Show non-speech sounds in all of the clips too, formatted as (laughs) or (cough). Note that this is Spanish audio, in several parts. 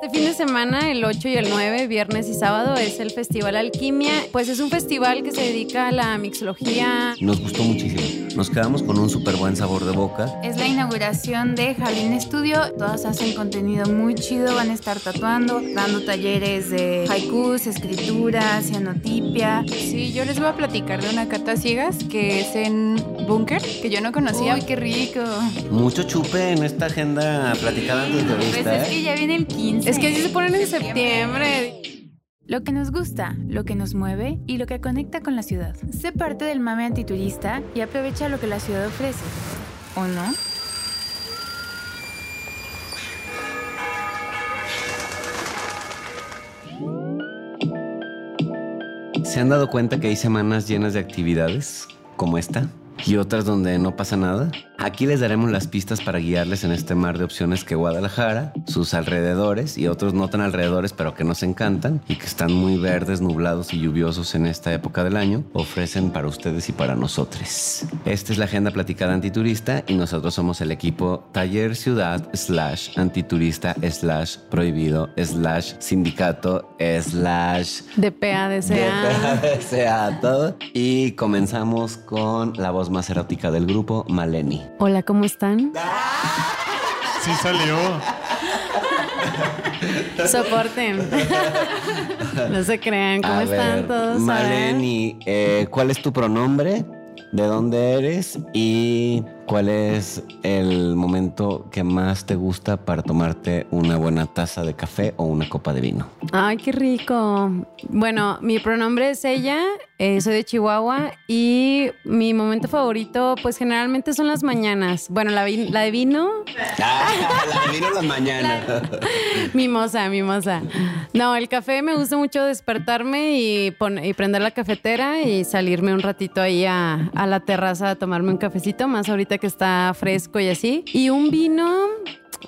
Este fin de semana, el 8 y el 9, viernes y sábado, es el Festival Alquimia. Pues es un festival que se dedica a la mixología. Nos gustó muchísimo. Nos quedamos con un súper buen sabor de boca. Es la inauguración de Jardín Estudio. Todas hacen contenido muy chido. Van a estar tatuando, dando talleres de haikus, escritura, cianotipia. Sí, yo les voy a platicar de una cata ciegas que es en Búnker, que yo no conocía. ¡Uy, qué rico! Mucho chupe en esta agenda platicada antes de Pues vista, es que ¿eh? ya viene el 15. Es que así se ponen en septiembre. Lo que nos gusta, lo que nos mueve y lo que conecta con la ciudad. Sé parte del mame antiturista y aprovecha lo que la ciudad ofrece. ¿O no? ¿Se han dado cuenta que hay semanas llenas de actividades como esta? Y otras donde no pasa nada. Aquí les daremos las pistas para guiarles en este mar de opciones que Guadalajara, sus alrededores y otros no tan alrededores pero que nos encantan y que están muy verdes, nublados y lluviosos en esta época del año, ofrecen para ustedes y para nosotros. Esta es la agenda platicada antiturista y nosotros somos el equipo Taller Ciudad slash antiturista slash prohibido slash sindicato slash De PADCA. todo. Y comenzamos con la voz más erótica del grupo, Maleni. Hola, ¿cómo están? Sí salió. Soporten. no se crean, ¿cómo A están ver, todos? Maleni, eh, ¿cuál es tu pronombre? ¿De dónde eres? ¿Y cuál es el momento que más te gusta para tomarte una buena taza de café o una copa de vino? Ay, qué rico. Bueno, mi pronombre es ella, eh, soy de Chihuahua y mi momento favorito, pues generalmente son las mañanas. Bueno, la, vi- la de vino, Ah, la de vino en la mañana. mimosa, mimosa. No, el café me gusta mucho despertarme y, y prender la cafetera y salirme un ratito ahí a, a la terraza a tomarme un cafecito, más ahorita que está fresco y así. Y un vino,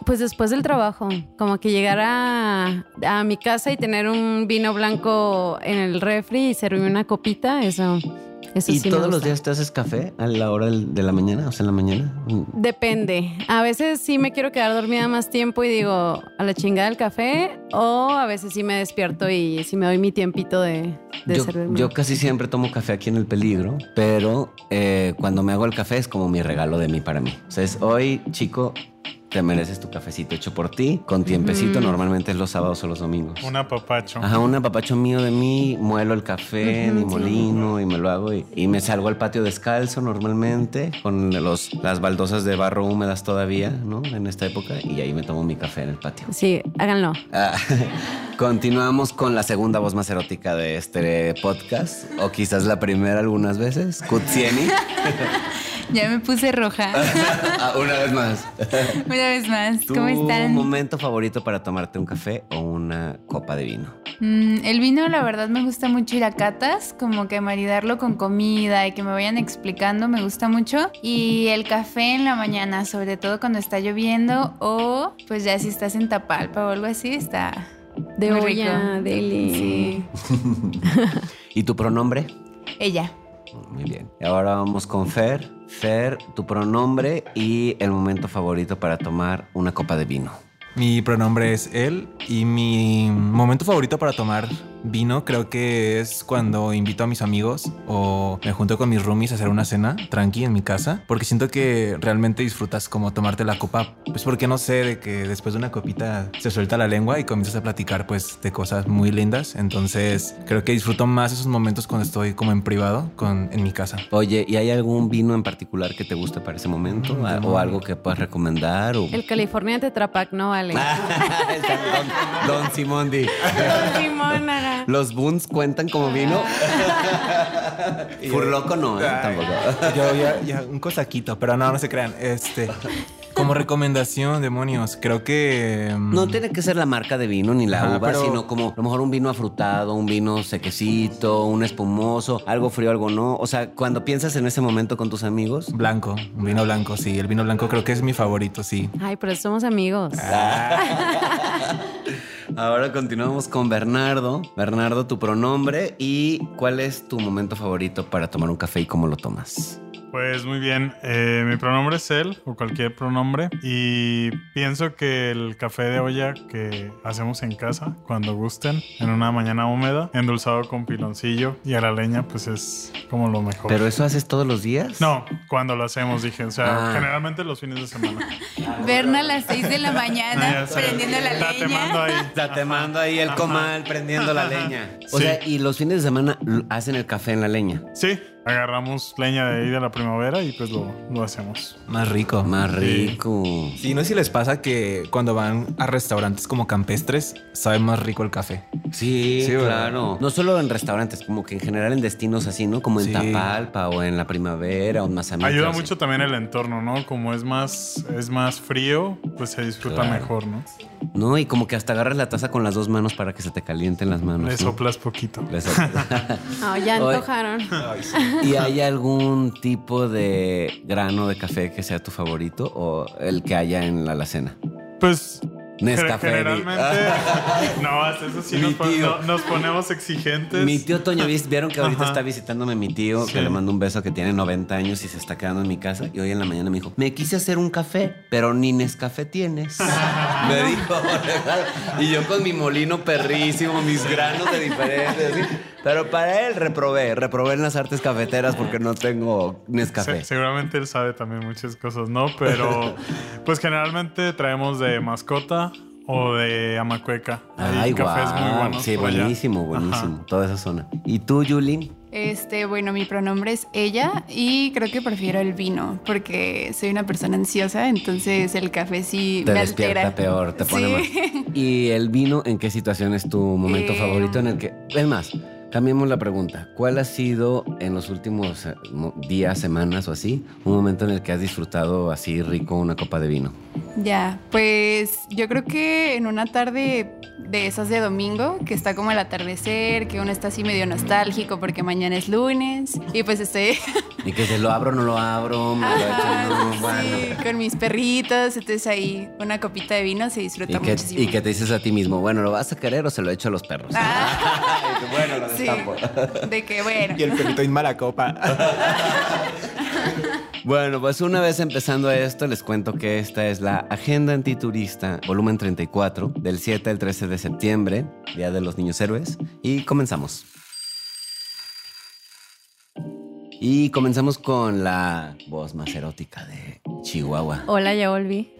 pues después del trabajo, como que llegar a, a mi casa y tener un vino blanco en el refri y servirme una copita, eso, eso ¿Y sí todos los días te haces café a la hora de la mañana? O sea, en la mañana. Depende. A veces sí me quiero quedar dormida más tiempo y digo a la chingada del café, o a veces sí me despierto y sí me doy mi tiempito de, de Yo, servirme. yo casi siempre tomo café aquí en el peligro, pero eh, cuando me hago el café es como mi regalo de mí para mí. O sea, es hoy, chico, te mereces tu cafecito hecho por ti, con tiempecito, normalmente es los sábados o los domingos. Un apapacho. Ajá, un apapacho mío de mí, muelo el café, mi molino y me lo hago y, y me salgo al patio descalzo normalmente con los, las baldosas de barro húmedas todavía, ¿no? En esta época y ahí me tomo mi café en el patio. Sí, háganlo. Ah, (laughs) continuamos con la segunda voz más erótica de este podcast, o quizás la primera algunas veces, Kutsieni. (laughs) Ya me puse roja. (laughs) Ah, una vez más. Una vez más. ¿Tu ¿Cómo están? momento favorito para tomarte un café o una copa de vino? Mm, el vino, la verdad, me gusta mucho ir a catas, como que maridarlo con comida y que me vayan explicando, me gusta mucho. Y el café en la mañana, sobre todo cuando está lloviendo o pues ya si estás en Tapalpa o algo así, está De muy olla, rico. deli. Sí. (laughs) ¿Y tu pronombre? Ella. Muy bien. Y ahora vamos con Fer. Fer, tu pronombre y el momento favorito para tomar una copa de vino. Mi pronombre es él y mi momento favorito para tomar vino creo que es cuando invito a mis amigos o me junto con mis roomies a hacer una cena tranqui en mi casa porque siento que realmente disfrutas como tomarte la copa pues porque no sé de que después de una copita se suelta la lengua y comienzas a platicar pues de cosas muy lindas entonces creo que disfruto más esos momentos cuando estoy como en privado con en mi casa Oye, ¿y hay algún vino en particular que te guste para ese momento? Mm, ¿O algo que puedas recomendar? O... El California Tetra Pak no vale. (laughs) don, don Simondi. Simón, ajá. ¿Los Boons cuentan como vino? (laughs) Furloco no, ¿eh? tampoco. Yo ya, ya, un cosaquito, pero no, no se crean. Este, como recomendación, demonios, creo que. mm, No tiene que ser la marca de vino ni la Ajá, uva, pero- sino como a lo mejor un vino afrutado, un vino sequecito, un espumoso, algo frío, algo no. O sea, cuando piensas en ese momento con tus amigos, Blanco, un vino blanco, sí. El vino blanco creo que es mi favorito, sí. Ay, pero somos amigos. (laughs) Ahora continuamos con Bernardo. Bernardo, tu pronombre y cuál es tu momento favorito para tomar un café y cómo lo tomas. Pues muy bien, eh, mi pronombre es él o cualquier pronombre y pienso que el café de olla que hacemos en casa cuando gusten en una mañana húmeda, endulzado con piloncillo y a la leña pues es como lo mejor. ¿Pero eso haces todos los días? No, cuando lo hacemos dije, o sea, Ah. generalmente los fines de semana. (laughs) Berna a las 6 de la mañana prendiendo la Está temando leña. ahí. (laughs) Está temando ahí el comal, prendiendo la leña. (laughs) O Sí. sea, y los fines de semana hacen el café en la leña. Sí, agarramos leña de ahí de la primavera y pues lo, lo hacemos. Más rico. Más rico. Sí, no sé si les pasa que cuando van a restaurantes como campestres, sabe más rico el café. Sí, Sí, claro. No solo en restaurantes, como que en general en destinos así, ¿no? Como en Sí. Tapalpa o en la primavera o en Mazamitla. Ayuda así. mucho también el entorno, ¿no? Como es más, es más frío, pues se disfruta Claro. mejor, ¿no? No, y como que hasta agarras la taza con las dos manos para que se te calienten las manos. Le ¿no? soplas poquito. Le soplas. (laughs) Ah, ya antojaron. (laughs) ¿Y hay algún tipo de grano de café que sea tu favorito o el que haya en la alacena? Pues Nescafé. Gener- Generalmente, (laughs) no, eso sí nos, pon- no- nos ponemos exigentes. Mi tío Toño, ¿vis- vieron que ahorita Ajá. está visitándome mi tío, Sí. que le mando un beso, que tiene 90 años y se está quedando en mi casa. Y hoy en la mañana me dijo, me quise hacer un café, pero ni Nescafé tienes. (laughs) me dijo. y yo con mi molino perrísimo, mis granos de diferentes. así. Pero para él reprobé, reprobé en las artes cafeteras porque no tengo Nescafé. Se- seguramente él sabe también muchas cosas, ¿no? Pero pues generalmente traemos de mascota o de amacueca. Ay, cafés muy guau. buenos. Sí, allá. buenísimo, buenísimo. Toda esa zona. ¿Y tú, Yuli? Este, bueno, mi pronombre es ella y creo que prefiero el vino porque soy una persona ansiosa, entonces el café sí Te me despierta altera. peor, te pone Sí. más. ¿Y el vino en qué situación es tu momento Eh, favorito en el que... Es más, cambiemos la pregunta. ¿Cuál ha sido en los últimos eh, días, semanas o así, un momento en el que has disfrutado así rico una copa de vino? Ya, pues yo creo que en una tarde de esas de domingo, que está como el atardecer, que uno está así medio nostálgico porque mañana es lunes y pues estoy (laughs) Y que se lo abro, no lo abro, me lo echo, Ajá, no, sí, bueno. con mis perritos, entonces ahí una copita de vino se disfruta Y que, muchísimo. y que te dices a ti mismo, bueno, ¿lo vas a querer o se lo echo a los perros? (laughs) Tú, bueno, lo (laughs) Sí, de que bueno. Y el perrito en mala copa. (laughs) Bueno, pues una vez empezando esto, les cuento que esta es la Agenda Antiturista, volumen 34, del 7 al 13 de septiembre, Día de los Niños Héroes, y comenzamos. Y comenzamos con la voz más erótica de Chihuahua. Hola, ya volví. (laughs)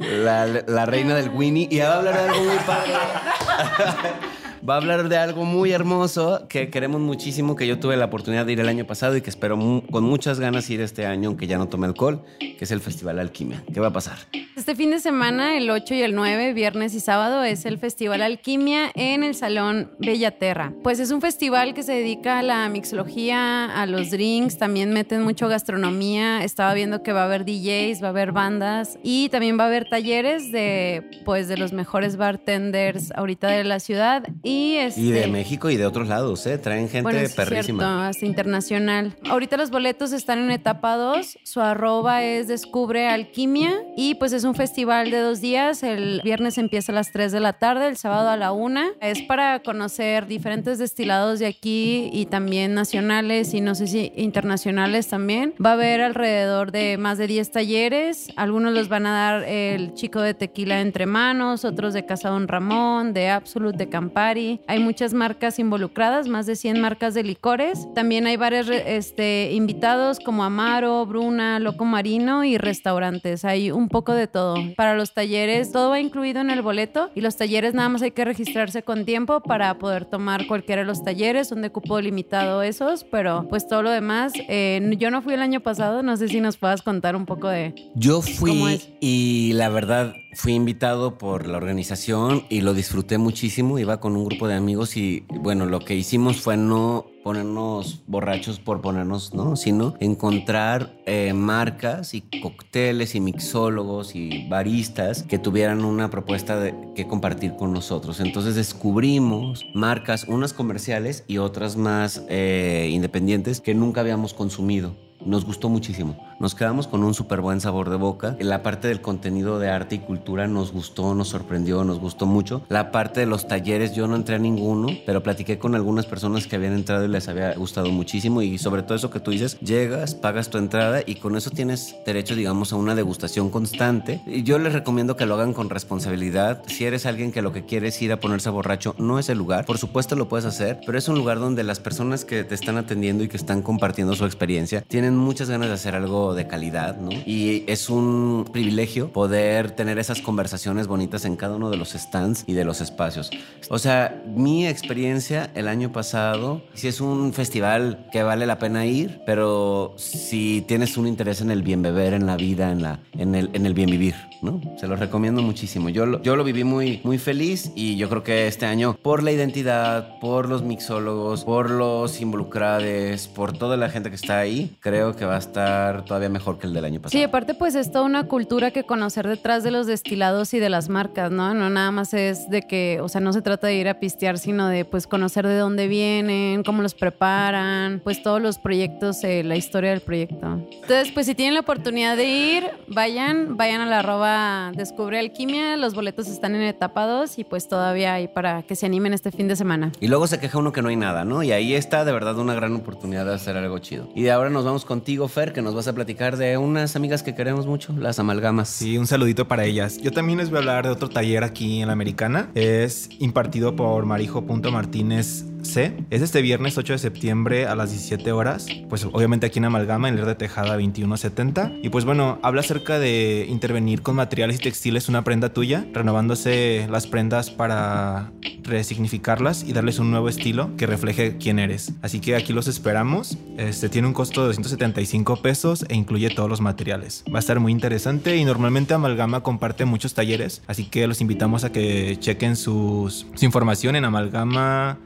La, la reina del Winnie. Y va a hablar de algo muy padre. (laughs) Va a hablar de algo muy hermoso que queremos muchísimo, que yo tuve la oportunidad de ir el año pasado y que espero con muchas ganas ir este año, aunque ya no tome alcohol, que es el Festival Alquimia. ¿Qué va a pasar? Este fin de semana, el 8 y el 9, viernes y sábado, es el Festival Alquimia en el Salón Bellaterra. Pues es un festival que se dedica a la mixología, a los drinks, también meten mucho gastronomía. Estaba viendo que va a haber DJs, va a haber bandas y también va a haber talleres de, pues, de los mejores bartenders ahorita de la ciudad. Y, este, Y de México y de otros lados, ¿eh? Traen gente bueno, es perrísima. cierto, hasta internacional. Ahorita los boletos están en etapa 2. Su arroba es Descubre Alquimia. Y pues es un festival de dos días. El viernes empieza a las 3 de la tarde, el sábado a la 1. Es para conocer diferentes destilados de aquí y también nacionales y no sé si internacionales también. Va a haber alrededor de más de 10 talleres. Algunos los van a dar el chico de tequila entre manos, otros de Casa Don Ramón, de Absolute, de Campari. Hay muchas marcas involucradas, más de 100 marcas de licores. También hay varios este, invitados como Amaro, Bruna, Loco Marino y restaurantes. Hay un poco de todo. Para los talleres, todo va incluido en el boleto y los talleres nada más hay que registrarse con tiempo para poder tomar cualquiera de los talleres. Son de cupo limitado esos, pero pues todo lo demás. eh, yo no fui el año pasado, no sé si nos puedas contar un poco de... Yo ¿Cómo fui y la verdad fui invitado por la organización y lo disfruté muchísimo. Iba con un grupo de amigos y bueno, lo que hicimos fue no ponernos borrachos por ponernos, ¿no? Sino encontrar eh, marcas y cócteles y mixólogos y baristas que tuvieran una propuesta de, que compartir con nosotros. Entonces descubrimos marcas, unas comerciales y otras más eh, independientes que nunca habíamos consumido. Nos gustó muchísimo. Nos quedamos con un súper buen sabor de boca. La parte del contenido de arte y cultura nos gustó, nos sorprendió, nos gustó mucho. La parte de los talleres, yo no entré a ninguno, pero platiqué con algunas personas que habían entrado y les había gustado muchísimo. Y sobre todo eso que tú dices, llegas, pagas tu entrada y con eso tienes derecho, digamos, a una degustación constante. Yo les recomiendo que lo hagan con responsabilidad. Si eres alguien que lo que quiere es ir a ponerse borracho, no es el lugar. Por supuesto lo puedes hacer, pero es un lugar donde las personas que te están atendiendo y que están compartiendo su experiencia tienen muchas ganas de hacer algo de calidad, ¿no? Y es un privilegio poder tener esas conversaciones bonitas en cada uno de los stands y de los espacios. O sea, mi experiencia el año pasado, si es un festival que vale la pena ir, pero si tienes un interés en el bien beber, en la vida, en, la, en, el, en el bien vivir, ¿no? Se lo recomiendo muchísimo. Yo lo, yo lo viví muy, muy feliz y yo creo que este año, por la identidad, por los mixólogos, por los involucrados, por toda la gente que está ahí, creo que va a estar todavía mejor que el del año pasado. Sí, aparte pues es toda una cultura que conocer detrás de los destilados y de las marcas, ¿no? No nada más es de que, o sea, no se trata de ir a pistear, sino de pues conocer de dónde vienen, cómo los preparan, pues todos los proyectos, eh, la historia del proyecto. Entonces, pues si tienen la oportunidad de ir, vayan, vayan a la arroba Descubre Alquimia, los boletos están en etapa 2 y pues todavía hay para que se animen este fin de semana. Y luego se queja uno que no hay nada, ¿no? Y ahí está de verdad una gran oportunidad de hacer algo chido. Y de ahora nos vamos contigo, Fer, que nos vas a platicar de unas amigas que queremos mucho, las amalgamas. Sí, un saludito para ellas. Yo también les voy a hablar de otro taller aquí en la Americana. Es impartido por Marijo.Martínez C. Es este viernes 8 de septiembre a las 17 horas. Pues obviamente aquí en Amalgama, en el de Tejada 2170. Y pues bueno, habla acerca de intervenir con materiales y textiles una prenda tuya, renovándose las prendas para resignificarlas y darles un nuevo estilo que refleje quién eres. Así que aquí los esperamos. Este tiene un costo de 275 pesos e incluye todos los materiales. Va a estar muy interesante y normalmente Amalgama comparte muchos talleres, así que los invitamos a que chequen sus, su información en Amalgama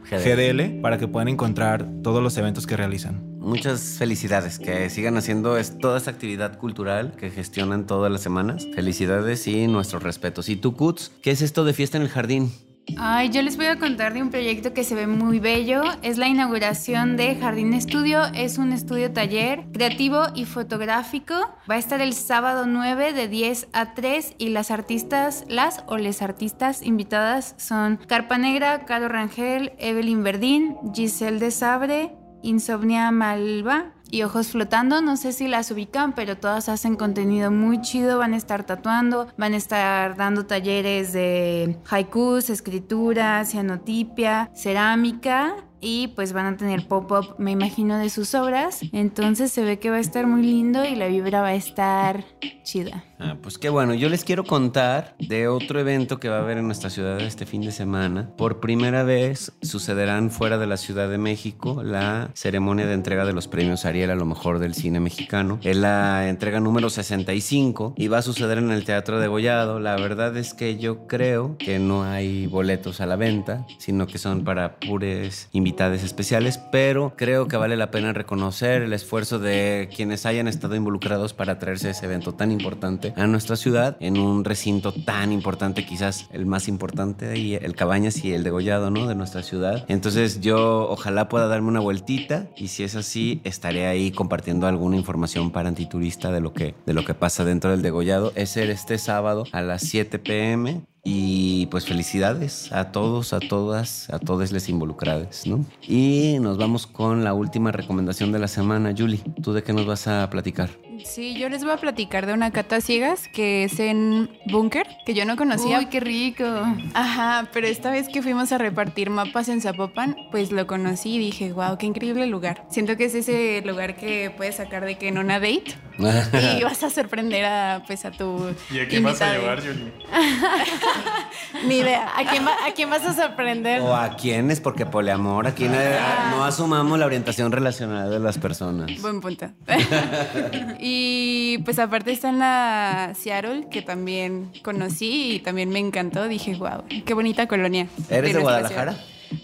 Para que puedan encontrar todos los eventos que realizan. Muchas felicidades, que sigan haciendo toda esta actividad cultural que gestionan todas las semanas. Felicidades y nuestros respetos. ¿Y tú, Kuts? ¿Qué es esto de fiesta en el jardín? Ay, yo les voy a contar de un proyecto que se ve muy bello. Es la inauguración de Jardín Estudio. Es un estudio taller creativo y fotográfico. Va a estar el sábado 9 de 10 a 3 y las artistas, las o les artistas invitadas son Carpa Negra, Caro Rangel, Evelyn Verdín, Giselle de Sabre, Insomnia Malva y Ojos Flotando. No sé si las ubican, pero todas hacen contenido muy chido. Van a estar tatuando, van a estar dando talleres de haikus, escritura, cianotipia, cerámica. Y pues van a tener pop-up, me imagino, de sus obras. Entonces se ve que va a estar muy lindo y la vibra va a estar chida. Ah, pues qué bueno, yo les quiero contar de otro evento que va a haber en nuestra ciudad este fin de semana. Por primera vez sucederán fuera de la Ciudad de México la ceremonia de entrega de los premios Ariel a lo mejor del cine mexicano. Es la entrega número 65 y va a suceder en el Teatro de Gollado. La verdad es que yo creo que no hay boletos a la venta, sino que son para pures invitados especiales, pero creo que vale la pena reconocer el esfuerzo de quienes hayan estado involucrados para traerse ese evento tan importante a nuestra ciudad en un recinto tan importante, quizás el más importante y el Cabañas y el degollado, ¿no? De nuestra ciudad. Entonces yo ojalá pueda darme una vueltita y si es así estaré ahí compartiendo alguna información para antiturista de lo que de lo que pasa dentro del degollado. Es el este sábado a las 7 pm y pues felicidades a todos, a todas, a todos les involucrados, ¿no? Y nos vamos con la última recomendación de la semana. Julie, ¿tú de qué nos vas a platicar? Sí, yo les voy a platicar de una cata ciegas que es en Bunker, que yo no conocía. Uy, qué rico. Ajá, pero esta vez que fuimos a repartir mapas en Zapopan, pues lo conocí y dije, wow, qué increíble lugar. Siento que es ese lugar que puedes sacar de que en una date y (laughs) vas a sorprender a, pues, a tu ¿Y a quién vas a llevar, Julie? (laughs) Ni idea. ¿A quién, va- ¿A quién vas a sorprender? ¿O a quiénes? Porque poliamor, aquí no, no asumamos la orientación relacional de las personas. Buen punto. (laughs) y pues aparte está en la Seattle, que también conocí y también me encantó. Dije, wow, qué bonita colonia. ¿Eres de Guadalajara?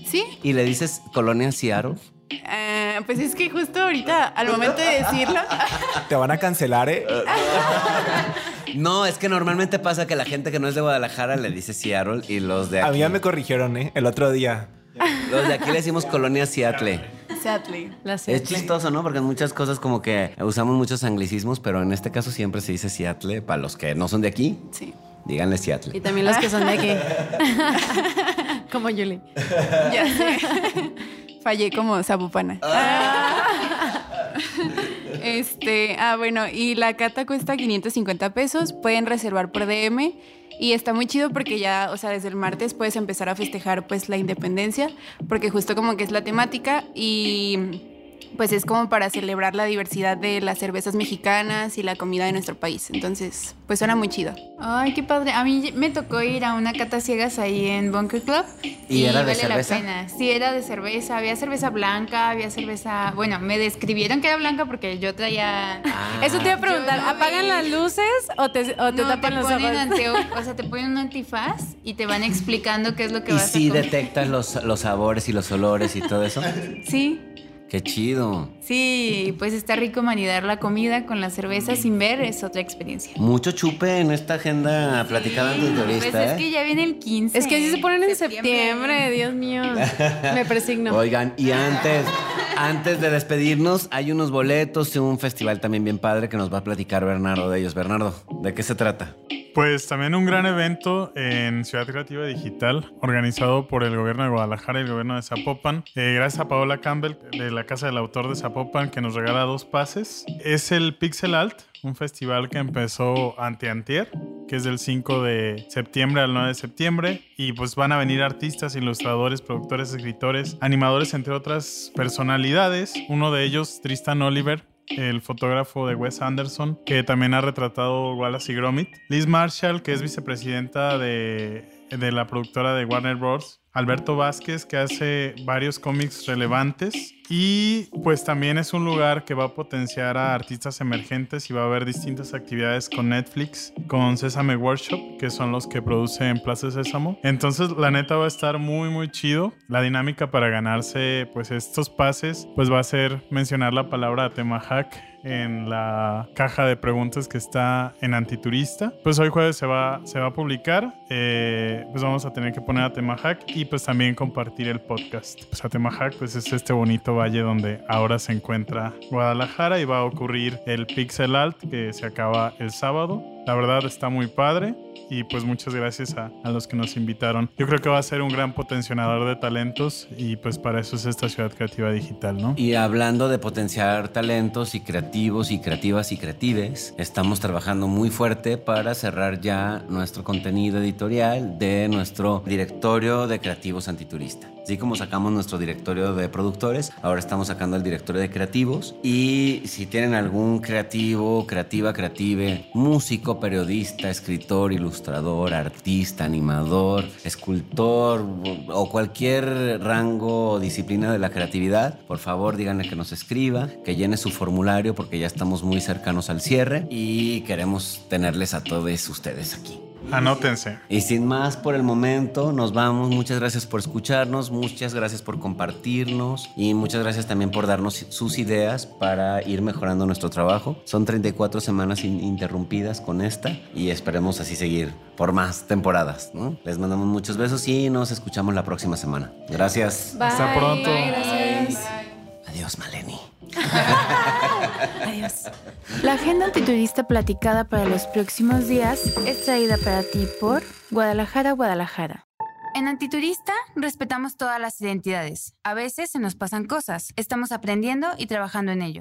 Sí, ¿Y le dices colonia Seattle? Ah, pues es que justo ahorita, al momento de decirlo, (laughs) Te van a cancelar, ¿eh? (laughs) No, es que normalmente pasa que la gente que no es de Guadalajara le dice Seattle y los de A aquí, mí ya me corrigieron, ¿eh? El otro día. los de aquí le decimos colonia Seattle. Seattle. La Es Seattle. chistoso, ¿no? Porque en muchas cosas como que usamos muchos anglicismos, pero en este caso siempre se dice Seattle. Para los que no son de aquí, Sí. díganle Y Seattle. también los que son de aquí. (laughs) Como Julie. Ya sé. Fallé como zapopana. (laughs) Este, ah, bueno, y la cata cuesta 550 pesos. Pueden reservar por DM. Y está muy chido porque ya, o sea, desde el martes puedes empezar a festejar pues la independencia, porque justo como que es la temática y pues es como para celebrar la diversidad de las cervezas mexicanas y la comida de nuestro país. Entonces, pues suena muy chido. Ay, qué padre. A mí me tocó ir a una cata ciegas ahí en Bunker Club. ¿Y era de vale cerveza? la pena. Sí, era de cerveza. Había cerveza blanca, había cerveza. Bueno, me describieron que era blanca porque yo traía. Ah. Eso te iba a preguntar, no ¿apagan vi. las luces o te, o te no, tapan te los ponen ojos? anteo- (laughs) o sea, te ponen un antifaz y te van explicando qué es lo que ¿Y vas si a comer. detectas los, los sabores y los olores y todo eso? Sí, Qué chido. sí, pues está rico maridar la comida con la cerveza sin ver, es otra experiencia. Mucho chupe en esta agenda platicada Pues antiturista, es que ¿eh? ya viene el 15. Es que así se ponen en septiembre, Dios mío. Me presigno. Oigan, y antes, antes de despedirnos, hay unos boletos de un festival también bien padre que nos va a platicar Bernardo de ellos. Bernardo, ¿de qué se trata? Pues también un gran evento en Ciudad Creativa Digital, organizado por el gobierno de Guadalajara y el gobierno de Zapopan. Eh, gracias a Paola Campbell de la Casa del Autor de Zapopan que nos regala dos pases. Es el Pixel Alt, un festival que empezó anteantier, que es del 5 de septiembre al 9 de septiembre. Y pues van a venir artistas, ilustradores, productores, escritores, animadores, entre otras personalidades. Uno de ellos, Tristan Oliver, el fotógrafo de Wes Anderson, que también ha retratado Wallace y Gromit. Liz Marshall, que es vicepresidenta de, de la productora de Warner Bros. Alberto Vázquez, que hace varios cómics relevantes. Y pues también es un lugar que va a potenciar a artistas emergentes y va a haber distintas actividades con Netflix, con Sésame Workshop, que son los que producen Plaza Sésamo. Entonces la neta va a estar muy muy chido. La dinámica para ganarse pues estos pases pues va a ser mencionar la palabra tema hack en la caja de preguntas que está en Antiturista. Pues hoy jueves se va, se va a publicar. eh, pues vamos a tener que poner a tema hack y pues también compartir el podcast. Pues a tema hack pues es este bonito valle donde ahora se encuentra Guadalajara y va a ocurrir el Pixel Alt que se acaba el sábado. La verdad está muy padre y pues muchas gracias a, a los que nos invitaron. Yo creo que va a ser un gran potenciador de talentos y pues para eso es esta ciudad creativa digital, ¿no? Y hablando de potenciar talentos y creativos y creativas y creatives, estamos trabajando muy fuerte para cerrar ya nuestro contenido editorial de nuestro directorio de creativos antiturista. Así como sacamos nuestro directorio de productores, ahora estamos sacando el directorio de creativos. Y si tienen algún creativo, creativa, creative, músico, periodista, escritor, ilustrador, artista, animador, escultor o cualquier rango o disciplina de la creatividad, por favor díganle que nos escriba, que llene su formulario porque ya estamos muy cercanos al cierre y queremos tenerles a todos ustedes aquí. Anótense. Y sin más por el momento, nos vamos. Muchas gracias por escucharnos, muchas gracias por compartirnos y muchas gracias también por darnos sus ideas para ir mejorando nuestro trabajo. Son 34 semanas ininterrumpidas con esta y esperemos así seguir por más temporadas. ¿no? Les mandamos muchos besos y nos escuchamos la próxima semana. Gracias. Bye. Hasta pronto. Bye, gracias. Adiós, Maleni. (laughs) Adiós. La agenda antiturista platicada para los próximos días es traída para ti por Guadalajara, Guadalajara. En Antiturista respetamos todas las identidades. A veces se nos pasan cosas. Estamos aprendiendo y trabajando en ello.